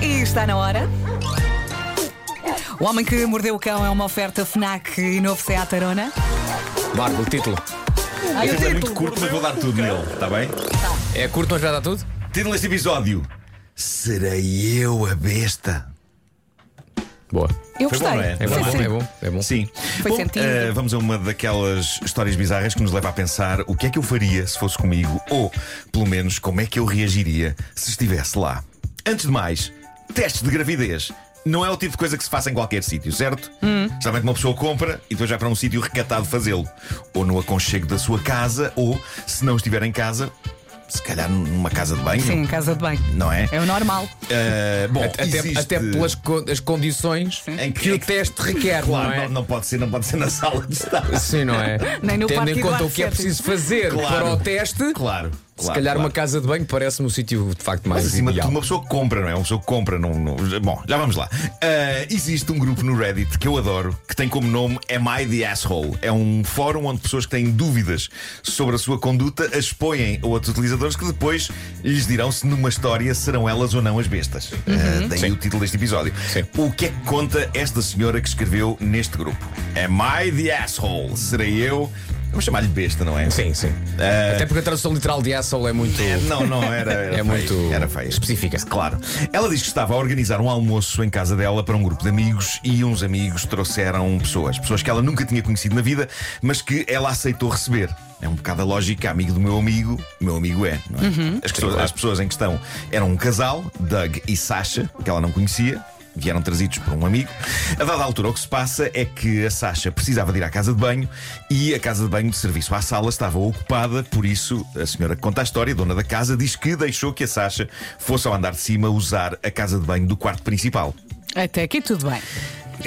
E está na hora. O Homem que Mordeu o Cão é uma oferta FNAC e novo Seat Arona. Marco, o título. Ai, Ele o é muito título. curto, mas vou dar tudo nele, está bem? É curto, mas já dá tudo? Título deste episódio: Serei eu a besta? Boa. Eu Foi gostei. bom, não é? É Foi bom, sim. é bom, é bom. Sim. Foi Bom, sentido. eh, vamos a uma daquelas histórias bizarras que nos leva a pensar o que é que eu faria se fosse comigo, ou pelo menos como é que eu reagiria se estivesse lá. Antes de mais, testes de gravidez. Não é o tipo de coisa que se faça em qualquer sítio, certo? Hum. Geralmente uma pessoa compra e depois vai para um sítio recatado fazê-lo. Ou no aconchego da sua casa, ou, se não estiver em casa, se calhar numa casa de banho. Sim, em casa de banho. Não é? É o normal. Eh, bom, Até, existe- até pelas co- as condições Em que, o teste requer, Claro, não é? não, não pode ser, não pode ser na sala de estar. Sim, não é? Nem no Tendo em conta o que é preciso fazer Claro. para o teste, Claro. Se claro, calhar claro. uma casa de banho parece-me o sítio de facto mais Mas acima de ideal. tudo, uma pessoa que compra, não é? Uma pessoa que compra. Não, não- Bom, já vamos lá. Ah, existe um grupo no Reddit que eu adoro, que tem como nome Am I the Asshole? É um fórum onde pessoas que têm dúvidas sobre a sua conduta as expõem a outros utilizadores que depois lhes dirão se numa história serão elas ou não as bestas. Ah, daí Sim. o título deste episódio. Sim. O que é que conta esta senhora que escreveu neste grupo? Am I the Asshole? Serei eu? Vamos chamar-lhe besta, não é? Sim, sim. Ah, Até porque a tradução literal de asshole é muito. é, Não, não, era, era É feio, muito era feio. específica. Claro. Ela diz que estava a organizar um almoço em casa dela para um grupo de amigos e uns amigos trouxeram pessoas. Pessoas que ela nunca tinha conhecido na vida, mas que ela aceitou receber. É um bocado a lógica, amigo do meu amigo, meu amigo é, não é? As, pessoas, as pessoas em questão eram um casal, Doug e Sasha, que ela não conhecia. Vieram trazidos por um amigo. A dada altura, o que se passa é que a Sasha precisava de ir à casa de banho e a casa de banho de serviço à sala estava ocupada, por isso a senhora que conta a história, dona da casa, diz que deixou que a Sasha fosse ao andar de cima usar a casa de banho do quarto principal. Até aqui tudo bem.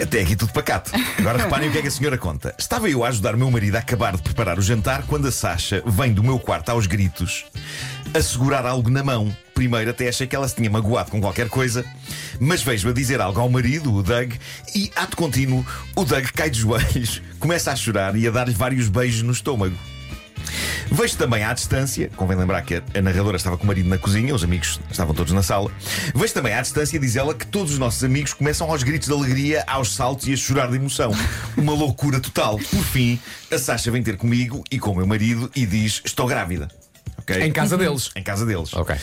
Até aqui tudo pacato. Agora reparem o que é que a senhora conta. Estava eu a ajudar o meu marido a acabar de preparar o jantar quando a Sasha vem do meu quarto aos gritos a segurar algo na mão. Primeiro até achei que ela se tinha magoado com qualquer coisa, mas vejo-a dizer algo ao marido, o Doug, e ato contínuo, o Doug cai de joelhos, começa a chorar e a dar-lhe vários beijos no estômago. Vejo também à distância, convém lembrar que a, narradora estava com o marido na cozinha, os amigos estavam todos na sala. Vejo também à distância, diz ela, que todos os nossos amigos começam aos gritos de alegria, aos saltos e a chorar de emoção. Uma loucura total. Por fim, a Sasha vem ter comigo e com o meu marido e diz: Estou grávida. Ok? Em casa deles. Em casa deles. Ok.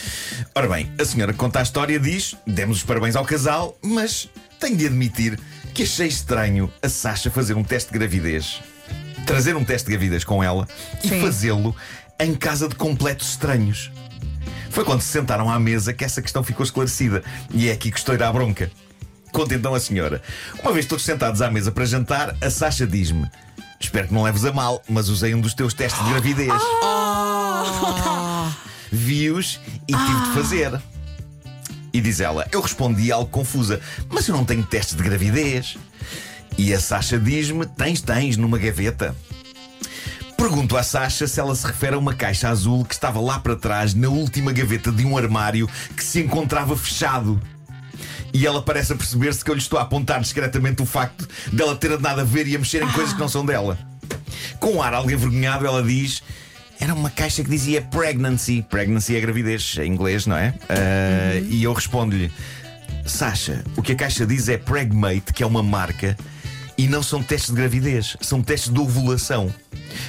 Ora bem, a senhora que conta a história diz: demos os parabéns ao casal, mas tenho de admitir que achei estranho a Sasha fazer um teste de gravidez, trazer um teste de gravidez com ela e Sim. fazê-lo em casa de completos estranhos. Foi quando se sentaram à mesa que essa questão ficou esclarecida. E é aqui que estou a ir à bronca. Conta então a senhora. Uma vez todos sentados à mesa para jantar, a Sasha diz-me: Espero que não leves a mal, mas usei um dos teus testes de gravidez. Vi-os e tive de fazer. E diz ela: Eu respondi algo confusa, mas eu não tenho testes de gravidez. E a Sasha diz-me: Tens, tens, numa gaveta. Pergunto à Sasha se ela se refere a uma caixa azul que estava lá para trás, na última gaveta de um armário que se encontrava fechado. E ela parece a perceber-se que eu lhe estou a apontar discretamente o facto dela ter andado a ver e a mexer em coisas que não são dela. Com um ar algo envergonhado, ela diz: Era uma caixa que dizia pregnancy. Pregnancy é gravidez, em inglês, não é? Ah, E eu respondo-lhe: Sasha, o que a caixa diz é Pregmate, que é uma marca, e não são testes de gravidez, são testes de ovulação.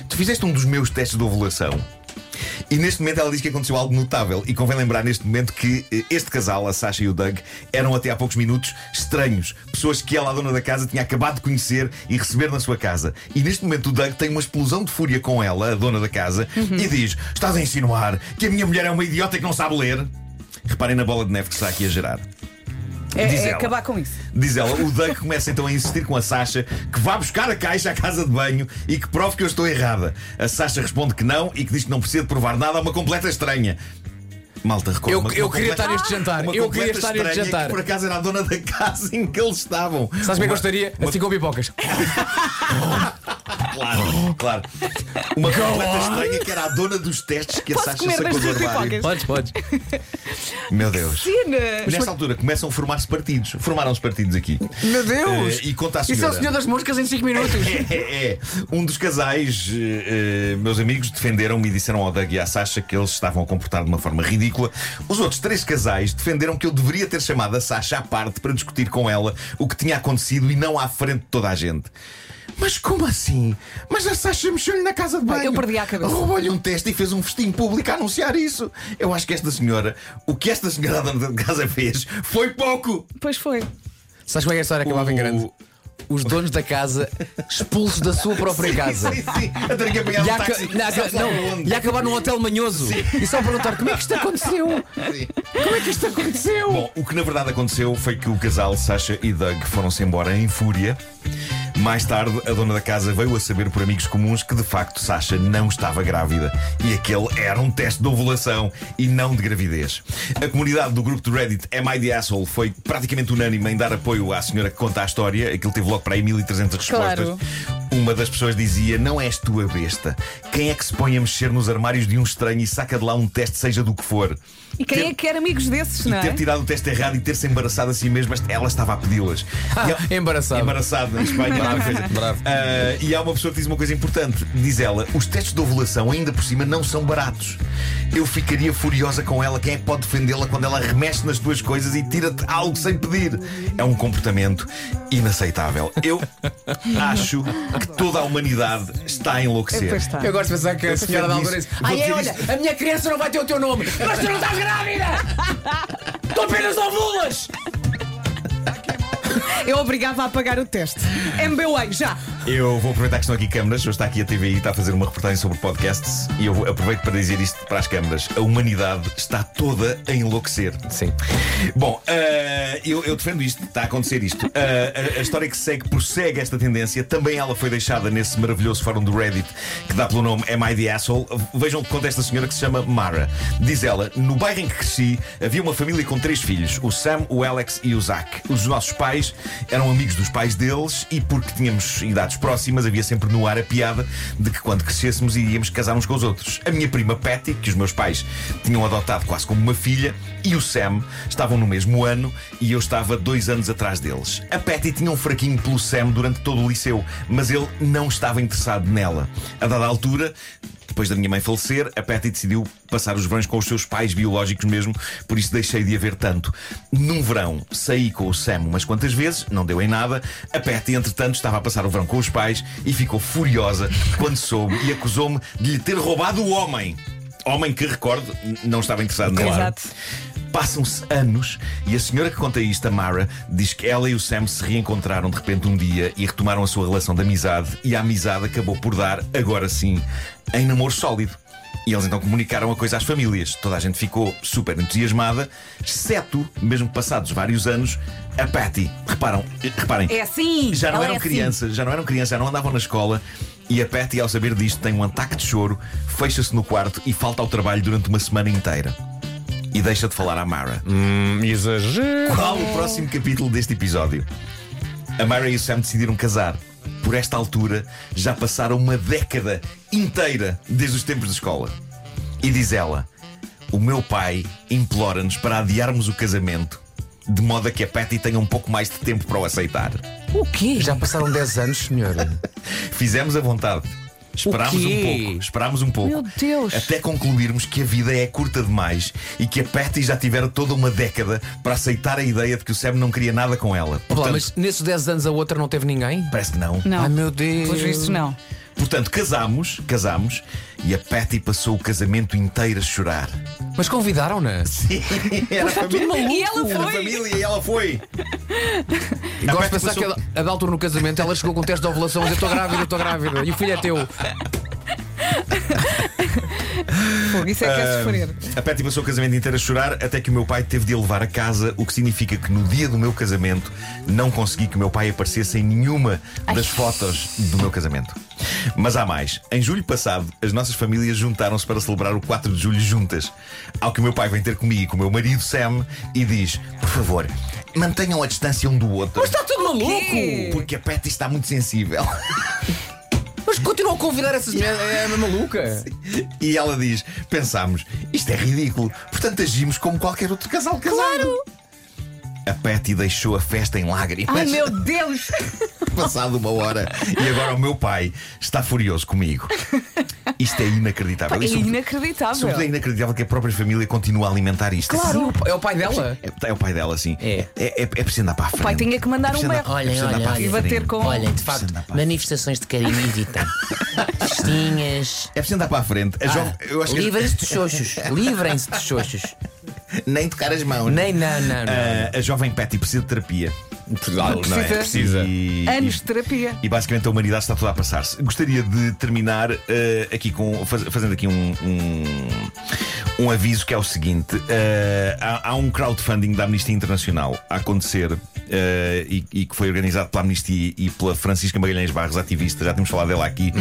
Tu fizeste um dos meus testes de ovulação. E neste momento ela diz que aconteceu algo notável. E convém lembrar neste momento que eh, este casal, a Sasha e o Doug, eram até há poucos minutos estranhos. Pessoas que ela, a dona da casa, tinha acabado de conhecer e receber na sua casa. E neste momento o Doug tem uma explosão de fúria com ela, a dona da casa, e diz: Estás a insinuar que a minha mulher é uma idiota que não sabe ler? Reparem na bola de neve que está aqui a gerar. É, Diz é ela. acabar com isso. Diz ela, o Doug começa então a insistir com a Sasha que vá buscar a caixa à casa de banho e que prove que eu estou errada. A Sasha responde que não e que diz que não precisa de provar nada a uma completa estranha. Malta, recorda Eu, uma- eu uma queria completa- estar neste jantar. Eu queria estar neste jantar. Que por acaso era a dona da casa em que eles estavam. Sabes bem que eu estaria? uma- Assim com pipocas. Claro, claro. Uma completa estranha que era a dona dos testes que a Posso Sasha comer sacou das do tuas armário. pipocas? Podes, podes. Meu Deus. Cena! Nesta altura começam a formar-se partidos. Formaram-se partidos aqui. Meu Deus! Eh, e conta a Isso é senhora. o Senhor das Moscas em 5 minutos. É, é. Um dos casais, eh, eh, meus amigos, defenderam-me e disseram ao Doug e à Sasha que eles estavam a comportar de uma forma ridícula. Os outros três casais defenderam que eu deveria ter chamado a Sasha à parte para discutir com ela o que tinha acontecido e não à frente de toda a gente. Mas como assim? Mas a Sasha mexeu-lhe na casa de banho. eu perdi a cabeça. Roubou-lhe um teste e fez um festim público a anunciar isso. Eu acho que esta senhora, o que esta senhora dona de casa fez, foi pouco. Pois foi. Sabes como é que a história acabava em grande? Os donos da casa expulsos da sua própria casa. Sim, sim. A ter que apanhar E um táxi. não, não, e acabar num hotel manhoso. E só perguntar como é que isto aconteceu? Como é que isto aconteceu? Bom, o que na verdade aconteceu foi que o casal Sasha e Doug foram-se embora em fúria. Mais tarde, a dona da casa veio a saber por amigos comuns que de facto Sasha não estava grávida e aquele era um teste de ovulação e não de gravidez. A comunidade do grupo de Reddit Am I the Asshole foi praticamente unânime em dar apoio à senhora que conta a história. Aquilo teve logo para aí 1300 respostas. Claro. Uma das pessoas dizia: Não és tu a besta. Quem é que se põe a mexer nos armários de um estranho e saca de lá um teste, seja do que for? E quem Ter- é que quer amigos desses, e não é? ter tirado o teste errado e ter-se embaraçado a si mesma, ela estava a pedi-las. E há- embaraçado. Embaraçado em Espanha. Bravo, coisa. bravo. Ah, e há uma pessoa que diz uma coisa importante. Diz ela: os testes de ovulação, ainda por cima, não são baratos. Eu ficaria furiosa com ela. Quem é que pode defendê-la quando ela remexe nas tuas coisas e tira-te algo sem pedir? É um comportamento inaceitável. Eu acho que toda a humanidade está a enlouquecer. Pois está. Eu gosto de pensar que a senhora da Alvarez. Ai, é, olha, a minha criança não vai ter o teu nome, mas tu não estás grávida! Tu apenas ovulas! Eu obrigava a pagar o teste. MBA, já! Eu vou aproveitar que estão aqui câmaras. Hoje está aqui a TVI, está a fazer uma reportagem sobre podcasts. E eu aproveito para dizer isto para as câmaras: a humanidade está toda a enlouquecer. Sim. Bom, ah, eu, eu defendo isto, está a acontecer isto. Ah, a, a história que segue prossegue esta tendência. Também ela foi deixada nesse maravilhoso fórum do Reddit que dá pelo nome Am I the Asshole? Vejam o que conta esta senhora que se chama Mara. Diz ela: No bairro em que cresci havia uma família com três filhos: o Sam, o Alex e o Zach. Os nossos pais eram amigos dos pais deles e, porque tínhamos idades próximas, havia sempre no ar a piada de que quando crescêssemos iríamos casar uns com os outros. A minha prima Patty, que os meus pais tinham adotado quase como uma filha, e o Sam estavam no mesmo ano e eu estava dois anos atrás deles. A Patty tinha um fraquinho pelo Sam durante todo o liceu, mas ele não estava interessado nela. A dada altura, depois da minha mãe falecer, a Patty decidiu passar os verões com os seus pais biológicos mesmo, por isso deixei de a ver tanto. Num verão, saí com o Sam umas quantas vezes, não deu em nada. A Patty, entretanto, estava a passar o verão com os pais e ficou furiosa quando soube e acusou-me de lhe ter roubado o homem. Homem que, recordo, não estava interessado nela. Exato. Passam-se anos e a senhora que conta isto, a Mara, diz que ela e o Sam se reencontraram de repente um dia e retomaram a sua relação de amizade e a amizade acabou por dar, agora sim, em namoro sólido. E eles então comunicaram a coisa às famílias. Toda a gente ficou super entusiasmada, exceto, mesmo passados vários anos, a Patty. Reparam, reparem. É assim! Já não eram é assim. crianças, já não eram crianças, já não andavam na escola. E a Patty, ao saber disto, tem um ataque de choro, fecha-se no quarto e falta ao trabalho durante uma semana inteira. E deixa de falar à Mara. Hum, exagero. Qual o próximo capítulo deste episódio? A Mara e o Sam decidiram casar. Por esta altura, já passaram uma década inteira desde os tempos de escola. E diz ela: O meu pai implora-nos para adiarmos o casamento, de modo a que a Patty tenha um pouco mais de tempo para o aceitar. O quê? Já passaram 10 anos, senhora. Fizemos a vontade. Esperámos um pouco, esperámos um pouco. Meu Deus. Até concluirmos que a vida é curta demais e que a Patty já tivera toda uma década para aceitar a ideia de que o Sam não queria nada com ela. Olá, Portanto, mas nesses 10 anos a outra não teve ninguém? Parece que não. Não. Ai meu Deus. Pelos vistos, não. Portanto, casámos, casámos e a Patty passou o casamento inteiro a chorar. Mas convidaram-na. Era a família. E ela Era a foi. família e ela foi. Gosto de Patty pensar que a, a da altura no casamento ela chegou com um teste de ovulação e disse: Eu estou grávida, eu estou grávida. E o filho é teu. Fogo, isso é que é sofrer. A Patty passou o casamento inteiro a chorar até que o meu pai teve de a levar a casa, o que significa que no dia do meu casamento não consegui que o meu pai aparecesse em nenhuma das fotos do meu casamento. Mas há mais. Em julho passado, as nossas famílias juntaram-se para celebrar o 4 de julho juntas. Ao que o meu pai vem ter comigo e com o meu marido Sam e diz: Por favor, mantenham a distância um do outro. Está tudo maluco! Porque a Patty está muito sensível. Mas continua a convidar essa senhora, é uma maluca. E ela diz: Pensámos, isto é ridículo, portanto agimos como qualquer outro casal casado. Claro! A Patty deixou a festa em lágrimas. Ai meu Deus! Passado uma hora. E agora o meu pai está furioso comigo. Isto é inacreditável. É E sobretudo- inacreditável. Sobretudo é inacreditável que a própria família continue a alimentar isto. Claro, é o pai dela. É, é o pai dela, sim. É. É, é, é preciso andar para a frente. pai tinha que mandar É um berro. é Olhem, olhem, E bater com- Olhem, de É facto, manifestações de carinho evitem. Festinhas. É preciso andar para a frente. A jovem- eu acho que Livrem-se dos xoxos. Livrem-se dos xoxos. nem tocar as mãos. Nem, não, não, não. Ah, a jovem Patty precisa de terapia. Não Não é? Precisa. E, Anos de terapia. E basicamente a humanidade está toda a passar-se. Gostaria de terminar eh, aqui com faz- fazendo aqui um, um, um aviso que é o seguinte: eh, há, há um crowdfunding da Amnistia Internacional a acontecer e, e que foi organizado pela Amnistia e pela Francisca Magalhães Barros, ativista. Já temos falado dela aqui.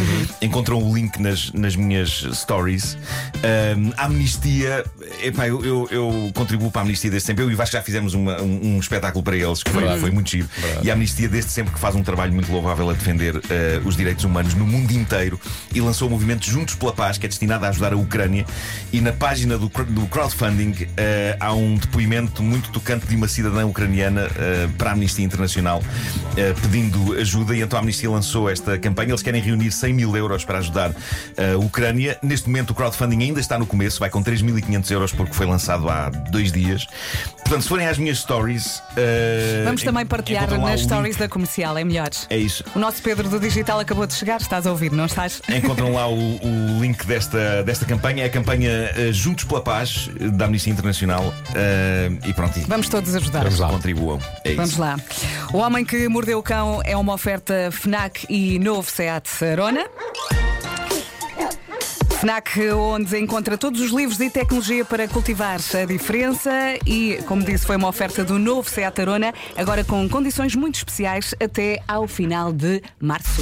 Encontram o link nas, nas minhas stories. Eh, a Amnistia, epá, eu, eu, eu contribuo para a Amnistia desde sempre. Eu e o Vasco já fizemos uma- um, um espetáculo para eles que foi, foi muito giro. E a Amnistia, desde sempre, que faz um trabalho muito louvável a defender eh, os direitos humanos no mundo inteiro e lançou o movimento Juntos pela Paz, que é destinado a ajudar a Ucrânia. E na página do, do crowdfunding eh, há um depoimento muito tocante de uma cidadã ucraniana eh, para a Amnistia Internacional eh, pedindo ajuda. E então a Amnistia lançou esta campanha. Eles querem reunir 100 mil euros para ajudar eh, a Ucrânia. Neste momento, o crowdfunding ainda está no começo, vai com 3.500 euros porque foi lançado há dois dias. Portanto, se forem às minhas stories. eh, Vamos também partilhar nas stories da comercial, é melhor. É isso. O nosso Pedro do Digital acabou de chegar, estás a ouvir, não estás? Encontram lá o, o link desta, desta campanha. É a campanha Juntos pela Paz da Amnistia Internacional. E pronto, Vamos todos ajudar. Vamos lá. contribuam. É Vamos lá. O Homem que Mordeu o Cão é uma oferta FNAC e novo Seat Arona. FNAC, onde encontra todos os livros e tecnologia para cultivar a diferença e, como disse, foi uma oferta do novo Seat Arona, agora com condições muito especiais até ao final de março.